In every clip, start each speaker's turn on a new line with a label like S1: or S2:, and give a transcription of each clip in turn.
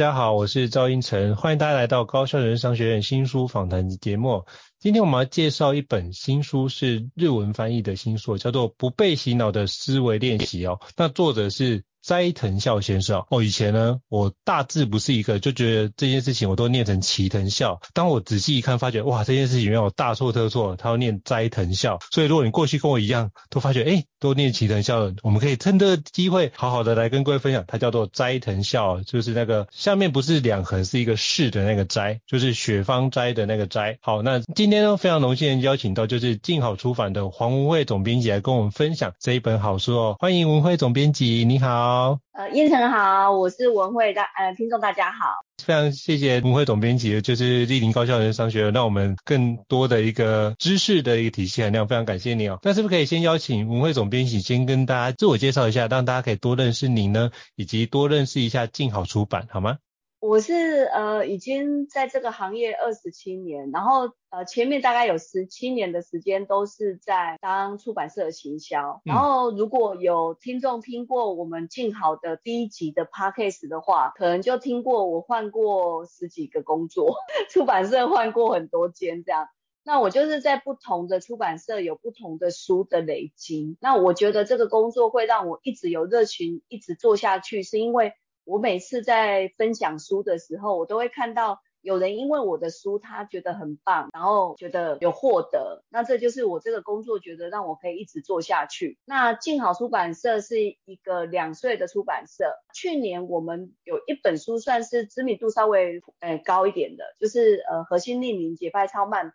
S1: 大家好，我是赵英成，欢迎大家来到高校人商学院新书访谈节目。今天我们要介绍一本新书，是日文翻译的新书，叫做《不被洗脑的思维练习》哦。那作者是。斋藤孝先生哦，以前呢，我大致不是一个，就觉得这件事情我都念成齐藤孝。当我仔细一看，发觉哇，这件事情没有大错特错，他要念斋藤孝。所以如果你过去跟我一样，都发觉哎，都念齐藤孝，我们可以趁这个机会，好好的来跟各位分享。它叫做斋藤孝，就是那个下面不是两横，是一个士的那个斋，就是雪芳斋的那个斋。好，那今天呢，非常荣幸邀请到就是静好出版的黄文慧总编辑来跟我们分享这一本好书哦。欢迎文慧总编辑，你好。
S2: 呃，胤丞好，我是文慧大，呃，听众大家好，
S1: 非常谢谢文慧总编辑，就是莅临高校人商学院，让我们更多的一个知识的一个体系含量，非常感谢你哦。那是不是可以先邀请文慧总编辑先跟大家自我介绍一下，让大家可以多认识您呢，以及多认识一下静好出版，好吗？
S2: 我是呃已经在这个行业二十七年，然后呃前面大概有十七年的时间都是在当出版社的行销。然后如果有听众听过我们静好的第一集的 podcast 的话，可能就听过我换过十几个工作，出版社换过很多间这样。那我就是在不同的出版社有不同的书的累积。那我觉得这个工作会让我一直有热情，一直做下去，是因为。我每次在分享书的时候，我都会看到有人因为我的书，他觉得很棒，然后觉得有获得，那这就是我这个工作觉得让我可以一直做下去。那静好出版社是一个两岁的出版社，去年我们有一本书算是知名度稍微呃高一点的，就是呃核心命令节拍超慢跑，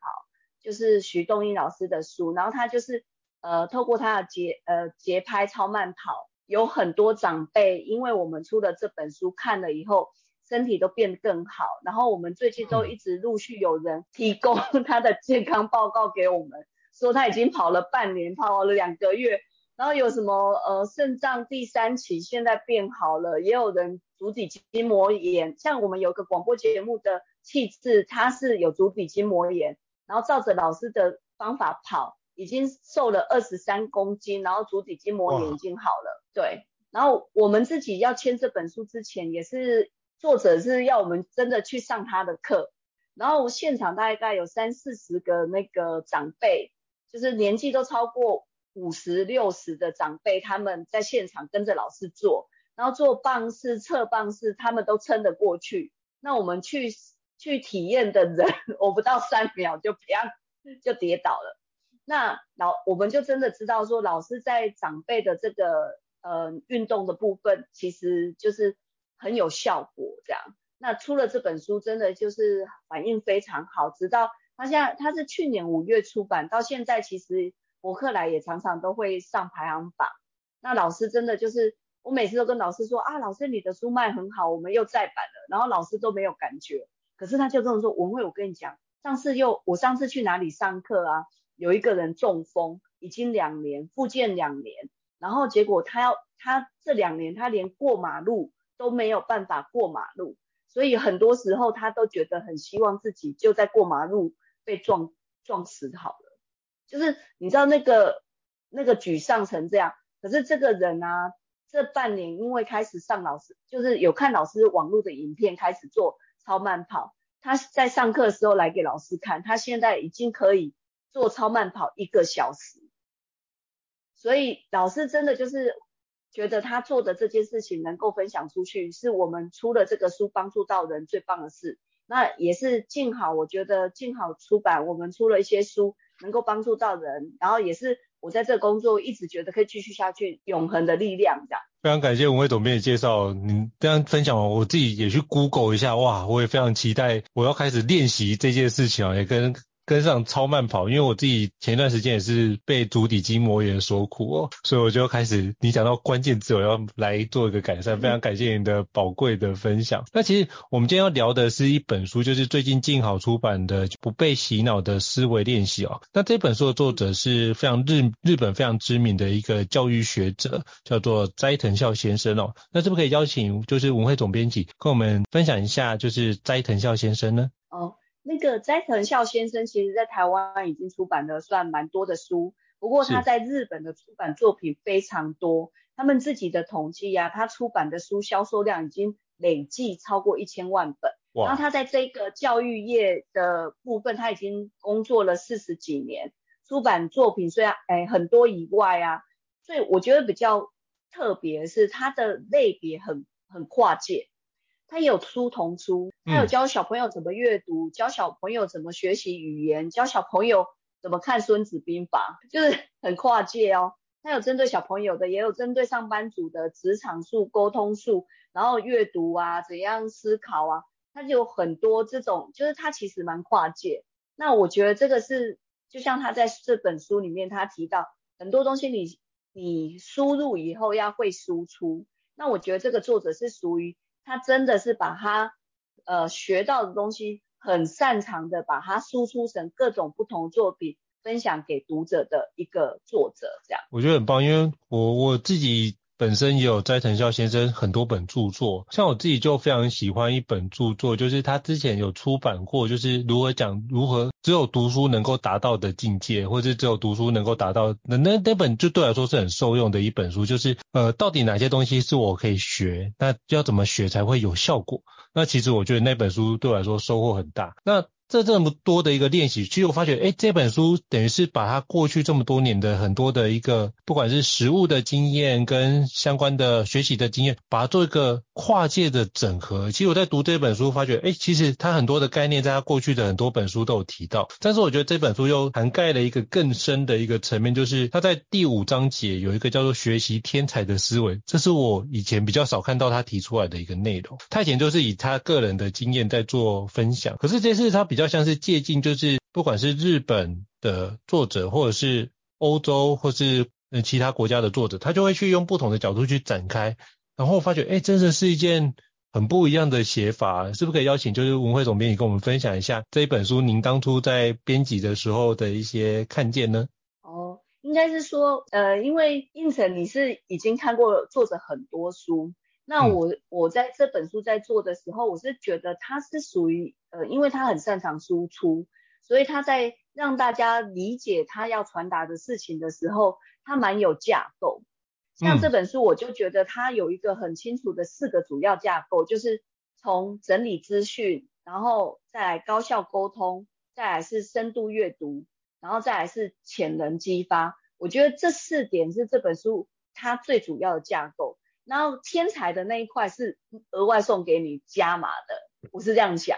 S2: 就是徐东英老师的书，然后他就是呃透过他的节呃节拍超慢跑。有很多长辈，因为我们出了这本书，看了以后身体都变得更好。然后我们最近都一直陆续有人提供 他的健康报告给我们，说他已经跑了半年，跑了两个月，然后有什么呃肾脏第三期现在变好了，也有人足底筋膜炎，像我们有个广播节目的气质，他是有足底筋膜炎，然后照着老师的方法跑。已经瘦了二十三公斤，然后足底筋膜炎已经好了。对，然后我们自己要签这本书之前，也是作者是要我们真的去上他的课，然后现场大概有三四十个那个长辈，就是年纪都超过五十六十的长辈，他们在现场跟着老师做，然后做棒式、侧棒式，他们都撑得过去。那我们去去体验的人，我不到三秒就啪就跌倒了。那老我们就真的知道说，老师在长辈的这个呃运动的部分，其实就是很有效果这样。那出了这本书，真的就是反应非常好。直到他现在，他是去年五月出版，到现在其实博客来也常常都会上排行榜。那老师真的就是，我每次都跟老师说啊，老师你的书卖很好，我们又再版了。然后老师都没有感觉，可是他就跟我说，文慧，我跟你讲，上次又我上次去哪里上课啊？有一个人中风，已经两年，复健两年，然后结果他要他这两年他连过马路都没有办法过马路，所以很多时候他都觉得很希望自己就在过马路被撞撞死好了，就是你知道那个那个沮丧成这样，可是这个人啊，这半年因为开始上老师，就是有看老师网络的影片，开始做超慢跑，他在上课的时候来给老师看，他现在已经可以。做超慢跑一个小时，所以老师真的就是觉得他做的这件事情能够分享出去，是我们出了这个书帮助到人最棒的事。那也是静好，我觉得静好出版，我们出了一些书能够帮助到人，然后也是我在这工作一直觉得可以继续下去，永恒的力量这样。
S1: 非常感谢文慧总编的介绍，你这样分享完，我自己也去 Google 一下，哇，我也非常期待我要开始练习这件事情啊，也跟。跟上超慢跑，因为我自己前一段时间也是被足底筋膜炎所苦哦，所以我就开始，你讲到关键字，我要来做一个改善，非常感谢你的宝贵的分享。那其实我们今天要聊的是一本书，就是最近静好出版的《不被洗脑的思维练习》哦。那这本书的作者是非常日日本非常知名的一个教育学者，叫做斋藤孝先生哦。那是不是可以邀请就是文汇总编辑跟我们分享一下，就是斋藤孝先生呢？
S2: 哦。那个斋藤孝先生，其实在台湾已经出版了算蛮多的书，不过他在日本的出版作品非常多。他们自己的统计啊，他出版的书销售量已经累计超过一千万本。然后他在这个教育业的部分，他已经工作了四十几年，出版作品虽然哎很多以外啊，所以我觉得比较特别的是他的类别很很跨界。他也有书童书，他有教小朋友怎么阅读，嗯、教小朋友怎么学习语言，教小朋友怎么看《孙子兵法》，就是 很跨界哦。他有针对小朋友的，也有针对上班族的职场术、沟通术，然后阅读啊，怎样思考啊，他就有很多这种，就是他其实蛮跨界。那我觉得这个是，就像他在这本书里面他提到很多东西你，你你输入以后要会输出。那我觉得这个作者是属于。他真的是把他呃学到的东西很擅长的，把它输出成各种不同作品，分享给读者的一个作者，这样。
S1: 我觉得很棒，因为我我自己。本身也有斋藤孝先生很多本著作，像我自己就非常喜欢一本著作，就是他之前有出版过，就是如何讲如何只有读书能够达到的境界，或者只有读书能够达到那那那本就对我来说是很受用的一本书，就是呃到底哪些东西是我可以学，那要怎么学才会有效果？那其实我觉得那本书对我来说收获很大。那这这么多的一个练习，其实我发觉，诶，这本书等于是把他过去这么多年的很多的一个，不管是实务的经验跟相关的学习的经验，把它做一个跨界的整合。其实我在读这本书，发觉，诶，其实他很多的概念，在他过去的很多本书都有提到。但是我觉得这本书又涵盖了一个更深的一个层面，就是他在第五章节有一个叫做“学习天才的思维”，这是我以前比较少看到他提出来的一个内容。他以前就是以他个人的经验在做分享，可是这次他比较。像是借鉴，就是不管是日本的作者，或者是欧洲，或是呃其他国家的作者，他就会去用不同的角度去展开，然后发觉，哎，真的是一件很不一样的写法，是不是可以邀请就是文慧总编辑跟我们分享一下这一本书您当初在编辑的时候的一些看见呢？
S2: 哦，应该是说，呃，因为胤丞你是已经看过作者很多书。那我我在这本书在做的时候，我是觉得它是属于呃，因为他很擅长输出，所以他在让大家理解他要传达的事情的时候，他蛮有架构。像这本书，我就觉得他有一个很清楚的四个主要架构，就是从整理资讯，然后再来高效沟通，再来是深度阅读，然后再来是潜能激发。我觉得这四点是这本书它最主要的架构。然后天才的那一块是额外送给你加码的，我是这样想，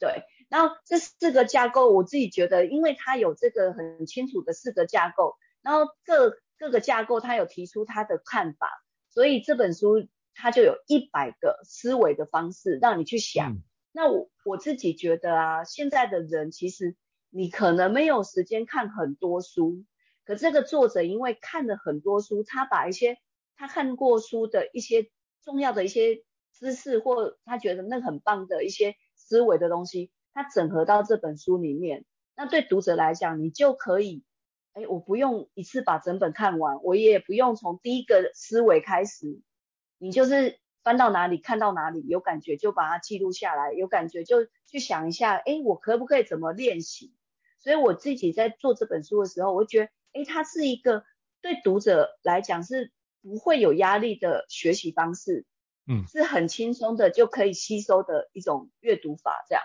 S2: 对。然后这四个架构，我自己觉得，因为它有这个很清楚的四个架构，然后各各个架构它有提出它的看法，所以这本书它就有一百个思维的方式让你去想。嗯、那我我自己觉得啊，现在的人其实你可能没有时间看很多书，可这个作者因为看了很多书，他把一些他看过书的一些重要的一些知识，或他觉得那很棒的一些思维的东西，它整合到这本书里面。那对读者来讲，你就可以，哎，我不用一次把整本看完，我也不用从第一个思维开始，你就是翻到哪里看到哪里，有感觉就把它记录下来，有感觉就去想一下，哎，我可不可以怎么练习？所以我自己在做这本书的时候，我觉得，哎，它是一个对读者来讲是。不会有压力的学习方式，嗯，是很轻松的就可以吸收的一种阅读法，这样。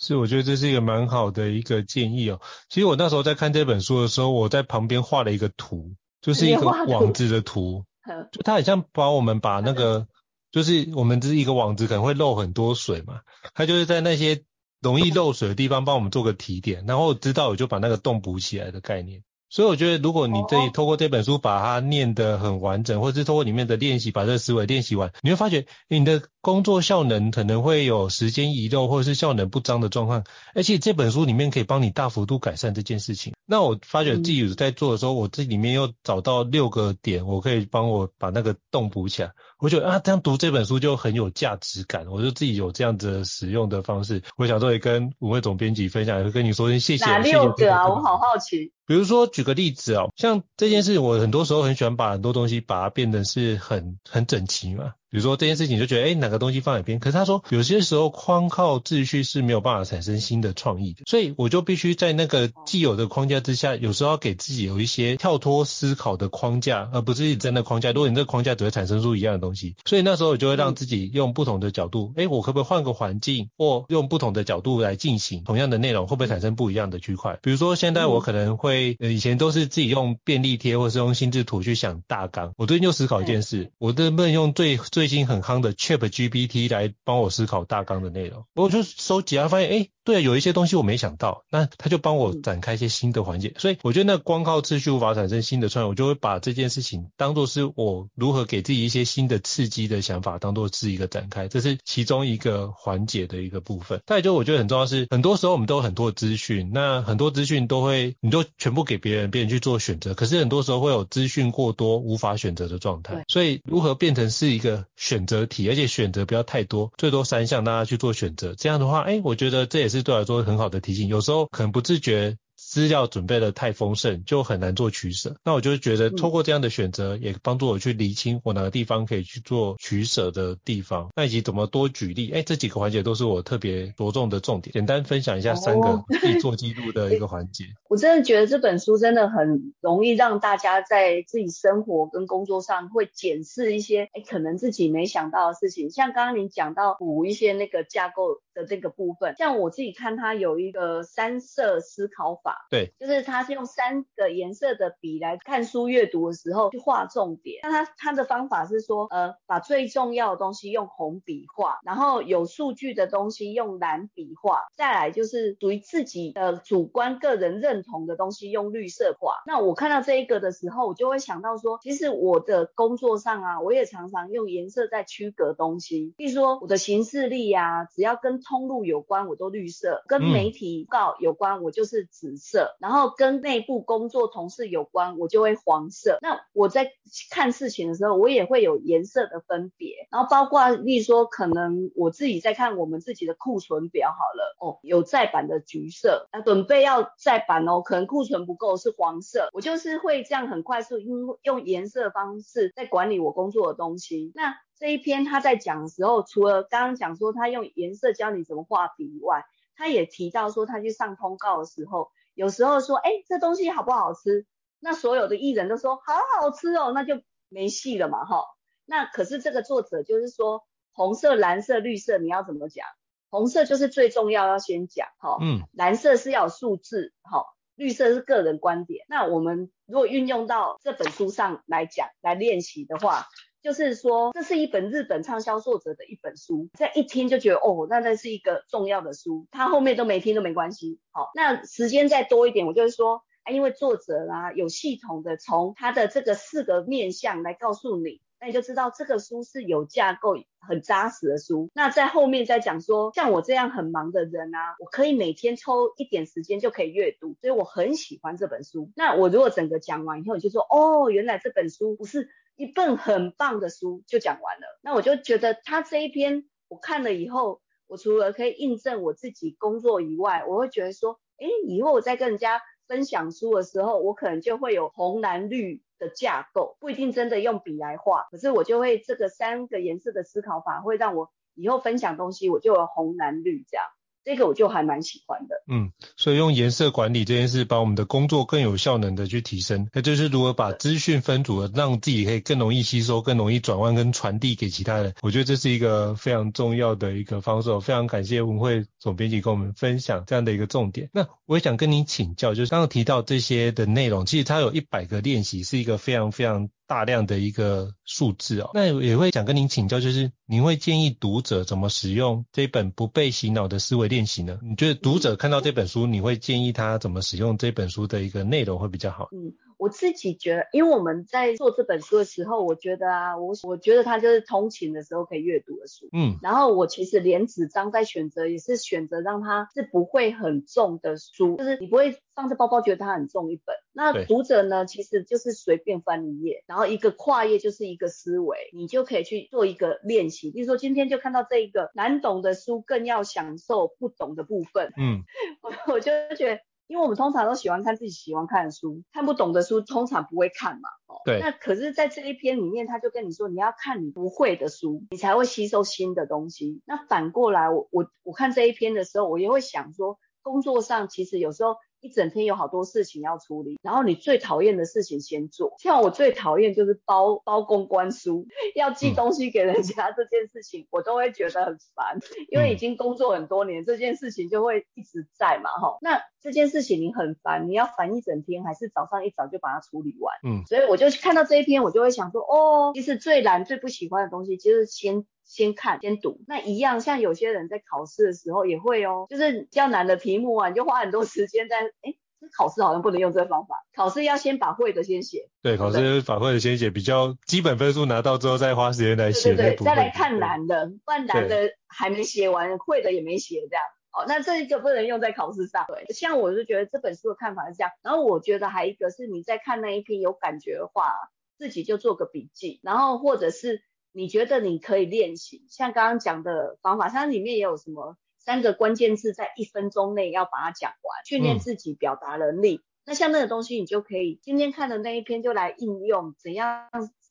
S1: 是，我觉得这是一个蛮好的一个建议哦。其实我那时候在看这本书的时候，我在旁边画了一个图，就是一个网子的图，就它好像把我们把那个，就是我们这是一个网子，可能会漏很多水嘛，它就是在那些容易漏水的地方帮我们做个提点，然后知道我就把那个洞补起来的概念。所以我觉得，如果你这里透过这本书把它念得很完整，或者是透过里面的练习把这个思维练习完，你会发觉你的工作效能可能会有时间遗漏或者是效能不彰的状况，而且这本书里面可以帮你大幅度改善这件事情。那我发觉自己有在做的时候，我这里面又找到六个点，我可以帮我把那个洞补起来。我觉得啊，这样读这本书就很有价值感，我就自己有这样子使用的方式。我想说也跟五位总编辑分享，也会跟你说声谢谢。
S2: 哪六个啊？我好好奇。
S1: 比如说，举个例子哦，像这件事，我很多时候很喜欢把很多东西把它变得是很很整齐嘛。比如说这件事情，就觉得哎哪个东西放哪边。可是他说，有些时候框靠秩序是没有办法产生新的创意的，所以我就必须在那个既有的框架之下，有时候要给自己有一些跳脱思考的框架，而不是一直在那框架。如果你这个框架只会产生出一样的东西，所以那时候我就会让自己用不同的角度，诶我可不可以换个环境，或用不同的角度来进行同样的内容，会不会产生不一样的区块？比如说现在我可能会，呃，以前都是自己用便利贴或是用心智图去想大纲，我最近就思考一件事，我能不能用最最近很夯的 ChatGPT 来帮我思考大纲的内容，我就收集啊，发现哎对，有一些东西我没想到，那他就帮我展开一些新的环节。所以我觉得那光靠秩序无法产生新的创意，我就会把这件事情当做是我如何给自己一些新的刺激的想法，当做是一个展开，这是其中一个环节的一个部分。再就我觉得很重要是，很多时候我们都有很多资讯，那很多资讯都会，你就全部给别人，别人去做选择。可是很多时候会有资讯过多无法选择的状态。所以如何变成是一个选择题，而且选择不要太多，最多三项，大家去做选择。这样的话，哎，我觉得这也是对我来说很好的提醒。有时候可能不自觉。资料准备的太丰盛，就很难做取舍。那我就觉得，透过这样的选择，也帮助我去厘清我哪个地方可以去做取舍的地方。那以及怎么多举例，哎，这几个环节都是我特别着重的重点。简单分享一下三个自己做记录的一个 环节。
S2: 我真的觉得这本书真的很容易让大家在自己生活跟工作上会检视一些，哎，可能自己没想到的事情。像刚刚你讲到补一些那个架构的这个部分，像我自己看它有一个三色思考法。
S1: 对，
S2: 就是他是用三个颜色的笔来看书阅读的时候去画重点。那他他的方法是说，呃，把最重要的东西用红笔画，然后有数据的东西用蓝笔画，再来就是属于自己的主观个人认同的东西用绿色画。那我看到这一个的时候，我就会想到说，其实我的工作上啊，我也常常用颜色在区隔东西。比如说我的行事历啊，只要跟通路有关，我都绿色；跟媒体报有关，我就是紫色。色然后跟内部工作同事有关，我就会黄色。那我在看事情的时候，我也会有颜色的分别。然后包括例如说，可能我自己在看我们自己的库存表好了，哦，有在版的橘色，那准备要再版哦，可能库存不够是黄色。我就是会这样很快速用用颜色的方式在管理我工作的东西。那这一篇他在讲的时候，除了刚刚讲说他用颜色教你怎么画笔以外，他也提到说他去上通告的时候。有时候说，哎，这东西好不好吃？那所有的艺人都说好好吃哦，那就没戏了嘛，哈。那可是这个作者就是说，红色、蓝色、绿色你要怎么讲？红色就是最重要，要先讲，哈。嗯。蓝色是要有数字，哈。绿色是个人观点。那我们如果运用到这本书上来讲，来练习的话。就是说，这是一本日本畅销作者的一本书，这一听就觉得哦，那那是一个重要的书。他后面都没听都没关系。好，那时间再多一点，我就是说，啊，因为作者啊有系统的从他的这个四个面向来告诉你，那你就知道这个书是有架构、很扎实的书。那在后面再讲说，像我这样很忙的人啊，我可以每天抽一点时间就可以阅读，所以我很喜欢这本书。那我如果整个讲完以后，你就说，哦，原来这本书不是。一本很棒的书就讲完了，那我就觉得他这一篇我看了以后，我除了可以印证我自己工作以外，我会觉得说，哎，以后我在跟人家分享书的时候，我可能就会有红蓝绿的架构，不一定真的用笔来画，可是我就会这个三个颜色的思考法会让我以后分享东西我就有红蓝绿这样。这个我就还蛮喜欢的，
S1: 嗯，所以用颜色管理这件事，把我们的工作更有效能的去提升，那就是如何把资讯分组，让自己可以更容易吸收、更容易转换跟传递给其他人。我觉得这是一个非常重要的一个方式。非常感谢文慧总编辑跟我们分享这样的一个重点。那我也想跟你请教，就是刚刚提到这些的内容，其实它有一百个练习，是一个非常非常。大量的一个数字哦。那也会想跟您请教，就是您会建议读者怎么使用这本不被洗脑的思维练习呢？你觉得读者看到这本书，你会建议他怎么使用这本书的一个内容会比较好？
S2: 嗯。我自己觉得，因为我们在做这本书的时候，我觉得啊，我我觉得它就是通勤的时候可以阅读的书。嗯，然后我其实连纸张在选择也是选择让它是不会很重的书，就是你不会放在包包觉得它很重一本。那读者呢，其实就是随便翻一页，然后一个跨页就是一个思维，你就可以去做一个练习。比如说今天就看到这一个难懂的书，更要享受不懂的部分。嗯，我我就觉得。因为我们通常都喜欢看自己喜欢看的书，看不懂的书通常不会看嘛。哦，对。那可是在这一篇里面，他就跟你说，你要看你不会的书，你才会吸收新的东西。那反过来，我我我看这一篇的时候，我也会想说，工作上其实有时候。一整天有好多事情要处理，然后你最讨厌的事情先做。像我最讨厌就是包包公关书，要寄东西给人家 这件事情，嗯、我都会觉得很烦，因为已经工作很多年，嗯、这件事情就会一直在嘛，哈。那这件事情你很烦，你要烦一整天，还是早上一早就把它处理完？嗯，所以我就看到这一篇，我就会想说，哦，其实最难、最不喜欢的东西，就是先。先看，先读，那一样，像有些人在考试的时候也会哦，就是比较难的题目啊，你就花很多时间在，哎，这考试好像不能用这个方法，考试要先把会的先写。对，
S1: 考试把会的先写，比较基本分数拿到之后，再花时间来写。
S2: 对对对，再来看难的，不然难的还没写完，会的也没写，这样。哦，那这一个不能用在考试上。对，像我就觉得这本书的看法是这样，然后我觉得还一个是你在看那一篇有感觉的话，自己就做个笔记，然后或者是。你觉得你可以练习，像刚刚讲的方法，它里面也有什么三个关键字，在一分钟内要把它讲完，训练自己表达能力。嗯、那像那个东西，你就可以今天看的那一篇就来应用，怎样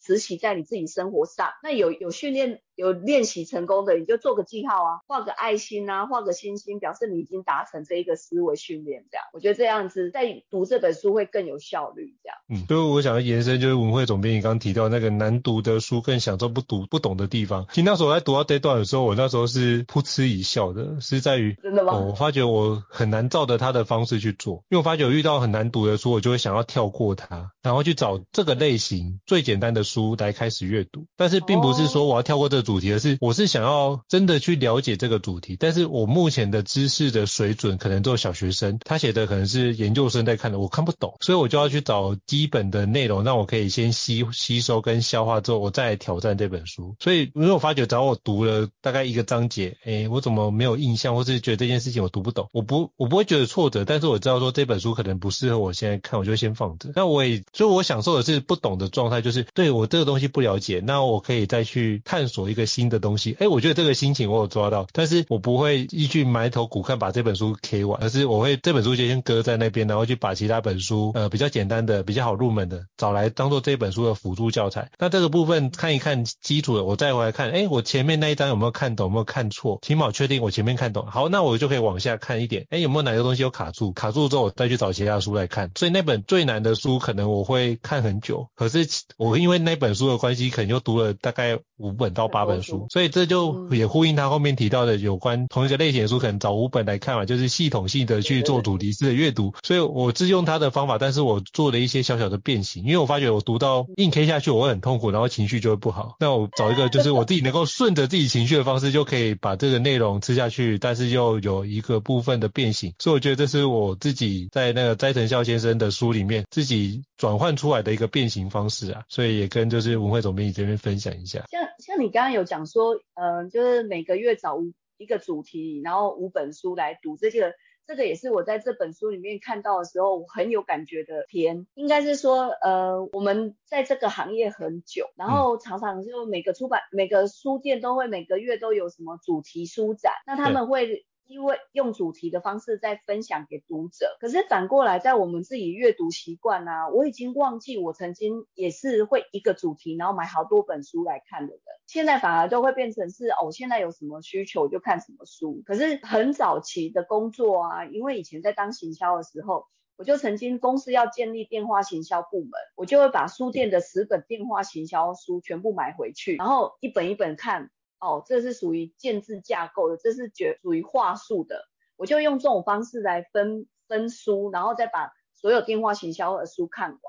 S2: 实习在你自己生活上。那有有训练。有练习成功的，你就做个记号啊，画个爱心啊，画个星星，表示你已经达成这一个思维训练。这样，我觉得这样子在读这本书会更有效率。这样，
S1: 嗯，所以我想要延伸，就是文慧总编你刚刚提到那个难读的书，更享受不读不懂的地方。其实那时候我在读到这段的时候，我那时候是噗嗤一笑的，是在于
S2: 真的吗？
S1: 我发觉我很难照着他的方式去做，因为我发觉我遇到很难读的书，我就会想要跳过它，然后去找这个类型最简单的书来开始阅读。但是并不是说我要跳过这个主题，而是我是。想要真的去了解这个主题，但是我目前的知识的水准可能都是小学生，他写的可能是研究生在看的，我看不懂，所以我就要去找基本的内容，让我可以先吸吸收跟消化之后，我再来挑战这本书。所以如果我发觉，只要我读了大概一个章节，哎，我怎么没有印象，或是觉得这件事情我读不懂，我不我不会觉得挫折，但是我知道说这本书可能不适合我现在看，我就先放着。那我也，所以我享受的是不懂的状态，就是对我这个东西不了解，那我可以再去探索一个新的东西。诶，我觉得这个心情我有抓到，但是我不会一句埋头苦看把这本书 K 完，而是我会这本书就先搁在那边，然后去把其他本书，呃，比较简单的、比较好入门的找来当做这本书的辅助教材。那这个部分看一看基础的，我再回来看，诶，我前面那一章有没有看懂，有没有看错？起码确定我前面看懂。好，那我就可以往下看一点，诶，有没有哪个东西有卡住？卡住之后我再去找其他书来看。所以那本最难的书可能我会看很久，可是我因为那本书的关系，可能就读了大概五本到八本书，所以这就也呼应他后面提到的有关同一个类型的书，可能找五本来看嘛，就是系统性的去做主题式的阅读。所以我是用他的方法，但是我做了一些小小的变形，因为我发觉我读到硬 K 下去，我会很痛苦，然后情绪就会不好。那我找一个就是我自己能够顺着自己情绪的方式，就可以把这个内容吃下去，但是又有一个部分的变形。所以我觉得这是我自己在那个斋藤孝先生的书里面自己转换出来的一个变形方式啊。所以也跟就是文慧总编辑这边分享一下。
S2: 像像你刚刚有讲说，嗯、呃，就是每个月找五一个主题，然后五本书来读，这个这个也是我在这本书里面看到的时候，我很有感觉的篇。应该是说，呃，我们在这个行业很久，然后常常就每个出版、每个书店都会每个月都有什么主题书展，那他们会。因为用主题的方式在分享给读者，可是反过来在我们自己阅读习惯啊，我已经忘记我曾经也是会一个主题，然后买好多本书来看的人。现在反而都会变成是哦，现在有什么需求就看什么书。可是很早期的工作啊，因为以前在当行销的时候，我就曾经公司要建立电话行销部门，我就会把书店的十本电话行销书全部买回去，然后一本一本看。哦，这是属于建制架构的，这是绝属于话术的。我就用这种方式来分分书，然后再把所有电话行销的书看完。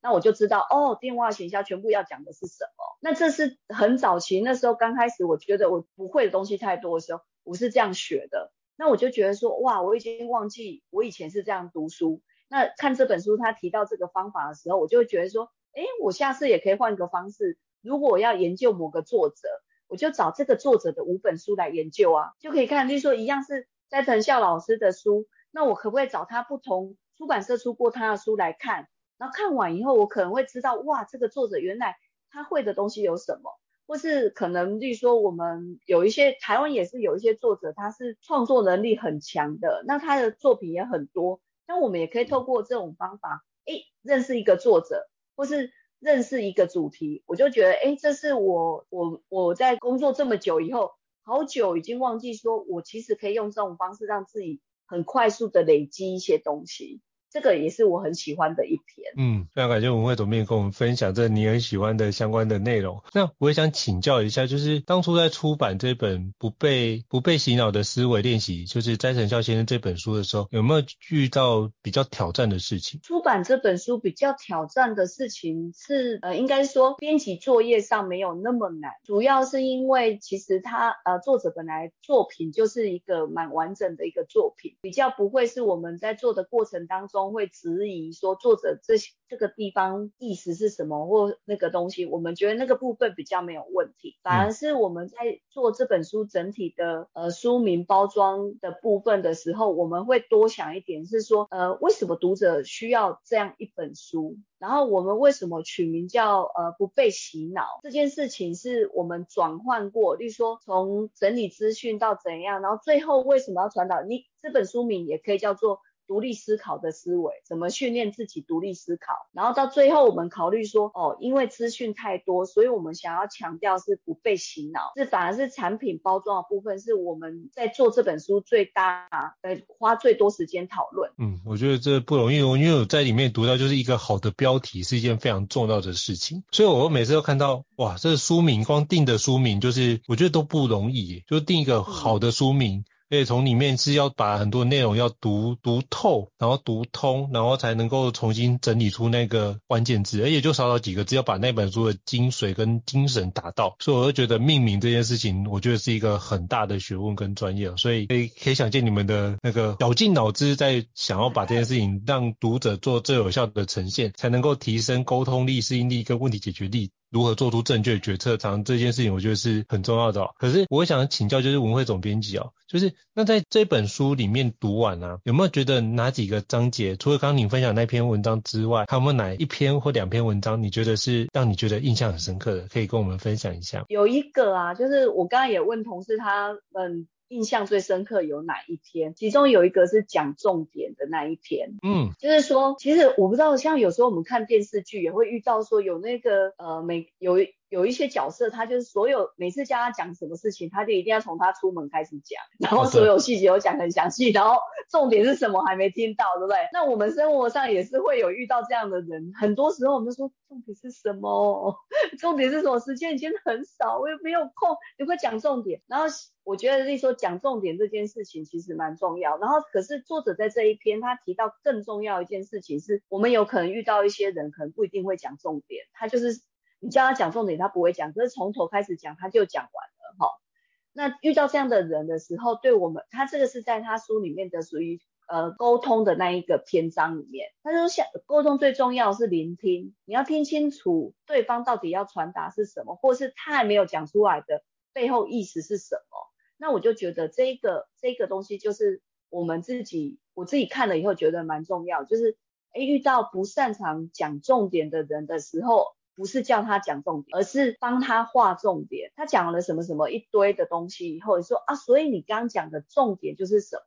S2: 那我就知道哦，电话行销全部要讲的是什么。那这是很早期那时候刚开始，我觉得我不会的东西太多的时候，我是这样学的。那我就觉得说，哇，我已经忘记我以前是这样读书。那看这本书，他提到这个方法的时候，我就会觉得说，哎，我下次也可以换一个方式。如果我要研究某个作者，我就找这个作者的五本书来研究啊，就可以看，例如说一样是斋藤孝老师的书，那我可不可以找他不同出版社出过他的书来看？然后看完以后，我可能会知道，哇，这个作者原来他会的东西有什么，或是可能，例如说我们有一些台湾也是有一些作者，他是创作能力很强的，那他的作品也很多。那我们也可以透过这种方法，哎，认识一个作者，或是认识一个主题，我就觉得，哎，这是我我我在工作这么久以后，好久已经忘记说，我其实可以用这种方式让自己很快速的累积一些东西。这个也是我很喜欢的一篇。
S1: 嗯，非常感谢文慧总编跟我们分享这你很喜欢的相关的内容。那我也想请教一下，就是当初在出版这本不被不被洗脑的思维练习，就是斋藤孝先生这本书的时候，有没有遇到比较挑战的事情？
S2: 出版这本书比较挑战的事情是，呃，应该说编辑作业上没有那么难，主要是因为其实他呃作者本来作品就是一个蛮完整的一个作品，比较不会是我们在做的过程当中。会质疑说作者这这个地方意思是什么或那个东西，我们觉得那个部分比较没有问题，反而是我们在做这本书整体的呃书名包装的部分的时候，我们会多想一点，是说呃为什么读者需要这样一本书，然后我们为什么取名叫呃不被洗脑这件事情是我们转换过，例如说从整理资讯到怎样，然后最后为什么要传导？你这本书名也可以叫做。独立思考的思维，怎么训练自己独立思考？然后到最后，我们考虑说，哦，因为资讯太多，所以我们想要强调是不被洗脑。这反而是产品包装的部分，是我们在做这本书最大呃花最多时间讨论。
S1: 嗯，我觉得这不容易，因为我在里面读到，就是一个好的标题是一件非常重要的事情。所以我每次都看到，哇，这个书名光定的书名，就是我觉得都不容易，就定一个好的书名。嗯所以从里面是要把很多内容要读读透，然后读通，然后才能够重新整理出那个关键字，而且就少少几个字，要把那本书的精髓跟精神达到。所以我就觉得命名这件事情，我觉得是一个很大的学问跟专业。所以可以可以想见你们的那个绞尽脑汁，在想要把这件事情让读者做最有效的呈现，才能够提升沟通力、适应力跟问题解决力。如何做出正确决策，常这件事情我觉得是很重要的。可是我想请教，就是文慧总编辑哦，就是那在这本书里面读完啊，有没有觉得哪几个章节，除了刚刚你分享那篇文章之外，还有没有哪一篇或两篇文章，你觉得是让你觉得印象很深刻的，可以跟我们分享一下？
S2: 有一个啊，就是我刚刚也问同事，他们。印象最深刻有哪一篇？其中有一个是讲重点的那一篇，嗯，就是说，其实我不知道，像有时候我们看电视剧也会遇到说有那个呃，每有。有一些角色，他就是所有每次叫他讲什么事情，他就一定要从他出门开始讲，然后所有细节都讲很详细，然后重点是什么还没听到，对不对？那我们生活上也是会有遇到这样的人，很多时候我们就说重点是什么？重点是什么？时间已经很少，我又没有空，你会讲重点。然后我觉得，就是说讲重点这件事情其实蛮重要。然后可是作者在这一篇他提到更重要一件事情是，我们有可能遇到一些人，可能不一定会讲重点，他就是。你叫他讲重点，他不会讲，可是从头开始讲，他就讲完了哈。那遇到这样的人的时候，对我们，他这个是在他书里面的属于呃沟通的那一个篇章里面。他说，像沟通最重要是聆听，你要听清楚对方到底要传达是什么，或是他还没有讲出来的背后意思是什么。那我就觉得这个这个东西就是我们自己，我自己看了以后觉得蛮重要，就是诶遇到不擅长讲重点的人的时候。不是叫他讲重点，而是帮他画重点。他讲了什么什么一堆的东西以后，你说啊，所以你刚刚讲的重点就是什么？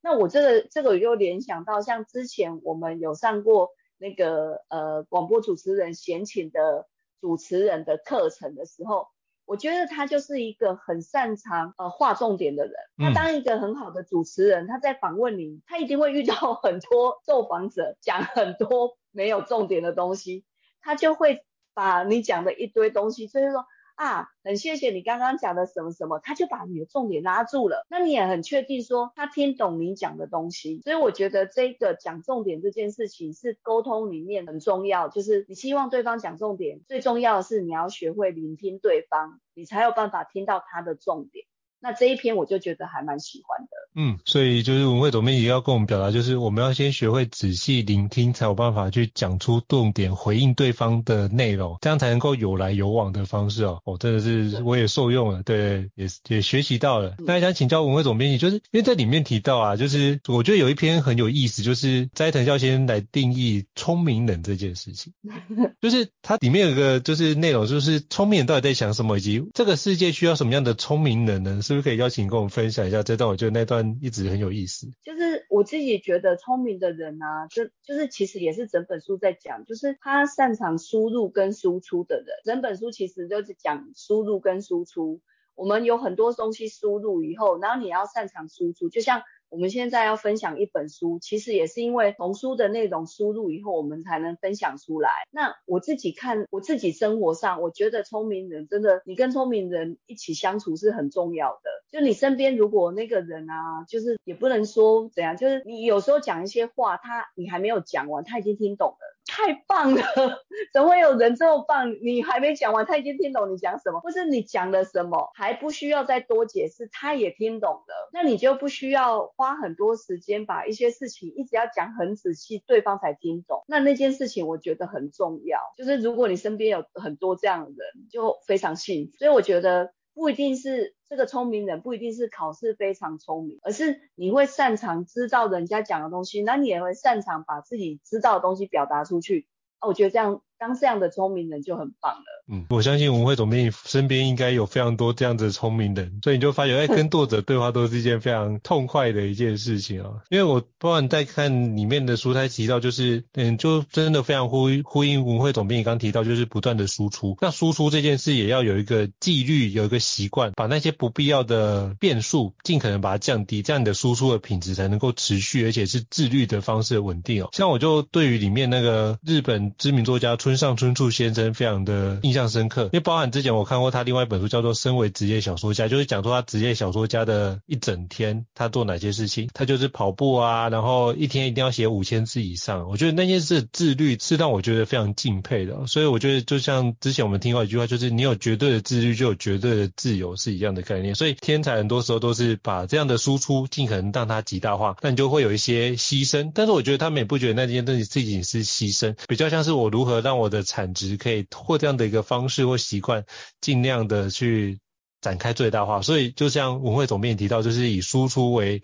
S2: 那我这个这个我又联想到，像之前我们有上过那个呃广播主持人闲情的主持人的课程的时候，我觉得他就是一个很擅长呃画重点的人。他当一个很好的主持人，他在访问你，他一定会遇到 很多受访者讲很多没有重点的东西，他就会。把你讲的一堆东西，所以说啊，很谢谢你刚刚讲的什么什么，他就把你的重点拉住了。那你也很确定说他听懂你讲的东西。所以我觉得这个讲重点这件事情是沟通里面很重要，就是你希望对方讲重点，最重要的是你要学会聆听对方，你才有办法听到他的重点。那这一篇我就觉得还蛮喜欢的。
S1: 嗯，所以就是文慧总编辑要跟我们表达，就是我们要先学会仔细聆听，才有办法去讲出重点，回应对方的内容，这样才能够有来有往的方式哦。哦，真的是我也受用了，对，也也学习到了。那想请教文慧总编辑，就是因为在里面提到啊，就是我觉得有一篇很有意思，就是斋藤孝先生来定义聪明人这件事情，就是它里面有个就是内容，就是聪明人到底在想什么，以及这个世界需要什么样的聪明人呢？是不是可以邀请跟我们分享一下这段？我觉得那段一直很有意思。
S2: 就是我自己觉得聪明的人啊，就就是其实也是整本书在讲，就是他擅长输入跟输出的人。整本书其实就是讲输入跟输出。我们有很多东西输入以后，然后你要擅长输出，就像。我们现在要分享一本书，其实也是因为童书的内容输入以后，我们才能分享出来。那我自己看，我自己生活上，我觉得聪明人真的，你跟聪明人一起相处是很重要的。就你身边如果那个人啊，就是也不能说怎样，就是你有时候讲一些话，他你还没有讲完，他已经听懂了。太棒了！怎么会有人这么棒？你还没讲完，他已经听懂你讲什么，或是你讲了什么，还不需要再多解释，他也听懂了。那你就不需要花很多时间把一些事情一直要讲很仔细，对方才听懂。那那件事情我觉得很重要，就是如果你身边有很多这样的人，就非常幸福。所以我觉得。不一定是这个聪明人，不一定是考试非常聪明，而是你会擅长知道人家讲的东西，那你也会擅长把自己知道的东西表达出去。哦，我觉得这样。当这样的聪明人就很棒了。
S1: 嗯，我相信文慧总编辑身边应该有非常多这样子的聪明人，所以你就发觉，哎，跟作者对话都是一件非常痛快的一件事情啊。因为我包括在看里面的书，他提到就是，嗯，就真的非常呼呼应文慧总编辑刚提到，就是不断的输出。那输出这件事也要有一个纪律，有一个习惯，把那些不必要的变数尽可能把它降低，这样你的输出的品质才能够持续，而且是自律的方式稳定哦。像我就对于里面那个日本知名作家村村上春树先生非常的印象深刻，因为包含之前我看过他另外一本书叫做《身为职业小说家》，就是讲说他职业小说家的一整天他做哪些事情，他就是跑步啊，然后一天一定要写五千字以上。我觉得那件事自律是让我觉得非常敬佩的，所以我觉得就像之前我们听过一句话，就是你有绝对的自律，就有绝对的自由是一样的概念。所以天才很多时候都是把这样的输出尽可能让它极大化，那你就会有一些牺牲。但是我觉得他们也不觉得那件东西自己是牺牲，比较像是我如何让我的产产值可以或这样的一个方式或习惯，尽量的去展开最大化。所以就像文慧总编提到，就是以输出为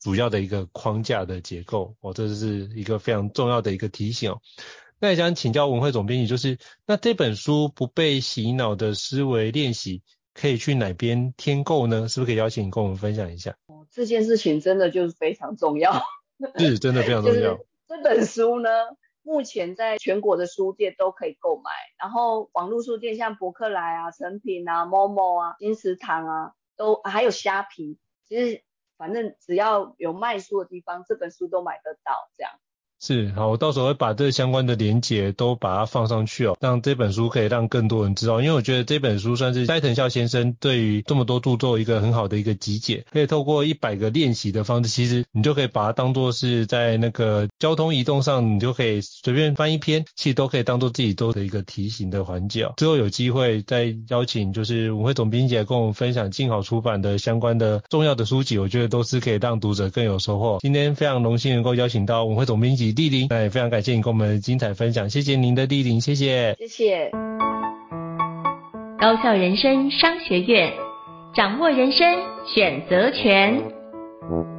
S1: 主要的一个框架的结构。哦，这是一个非常重要的一个提醒哦。那也想请教文慧总编辑，就是那这本书不被洗脑的思维练习，可以去哪边添购呢？是不是可以邀请你跟我们分享一下？
S2: 哦，这件事情真的就是非常重要，
S1: 是真的非常重要。
S2: 这本书呢？目前在全国的书店都可以购买，然后网络书店像博客来啊、诚品啊、Momo 啊、金石堂啊，都还有虾皮，其实反正只要有卖书的地方，这本书都买得到，这样。
S1: 是，好，我到时候会把这相关的连结都把它放上去哦，让这本书可以让更多人知道。因为我觉得这本书算是斋藤孝先生对于这么多著作一个很好的一个集结，可以透过一百个练习的方式，其实你就可以把它当做是在那个交通移动上，你就可以随便翻一篇，其实都可以当做自己做的一个提醒的环节。之后有机会再邀请就是文慧总编辑来跟我们分享静好出版的相关的重要的书籍，我觉得都是可以让读者更有收获。今天非常荣幸能够邀请到文慧总编辑。莅临，那也非常感谢你跟我们的精彩分享，谢谢您的莅临，谢谢，
S2: 谢谢。
S3: 高校人生商学院，掌握人生选择权。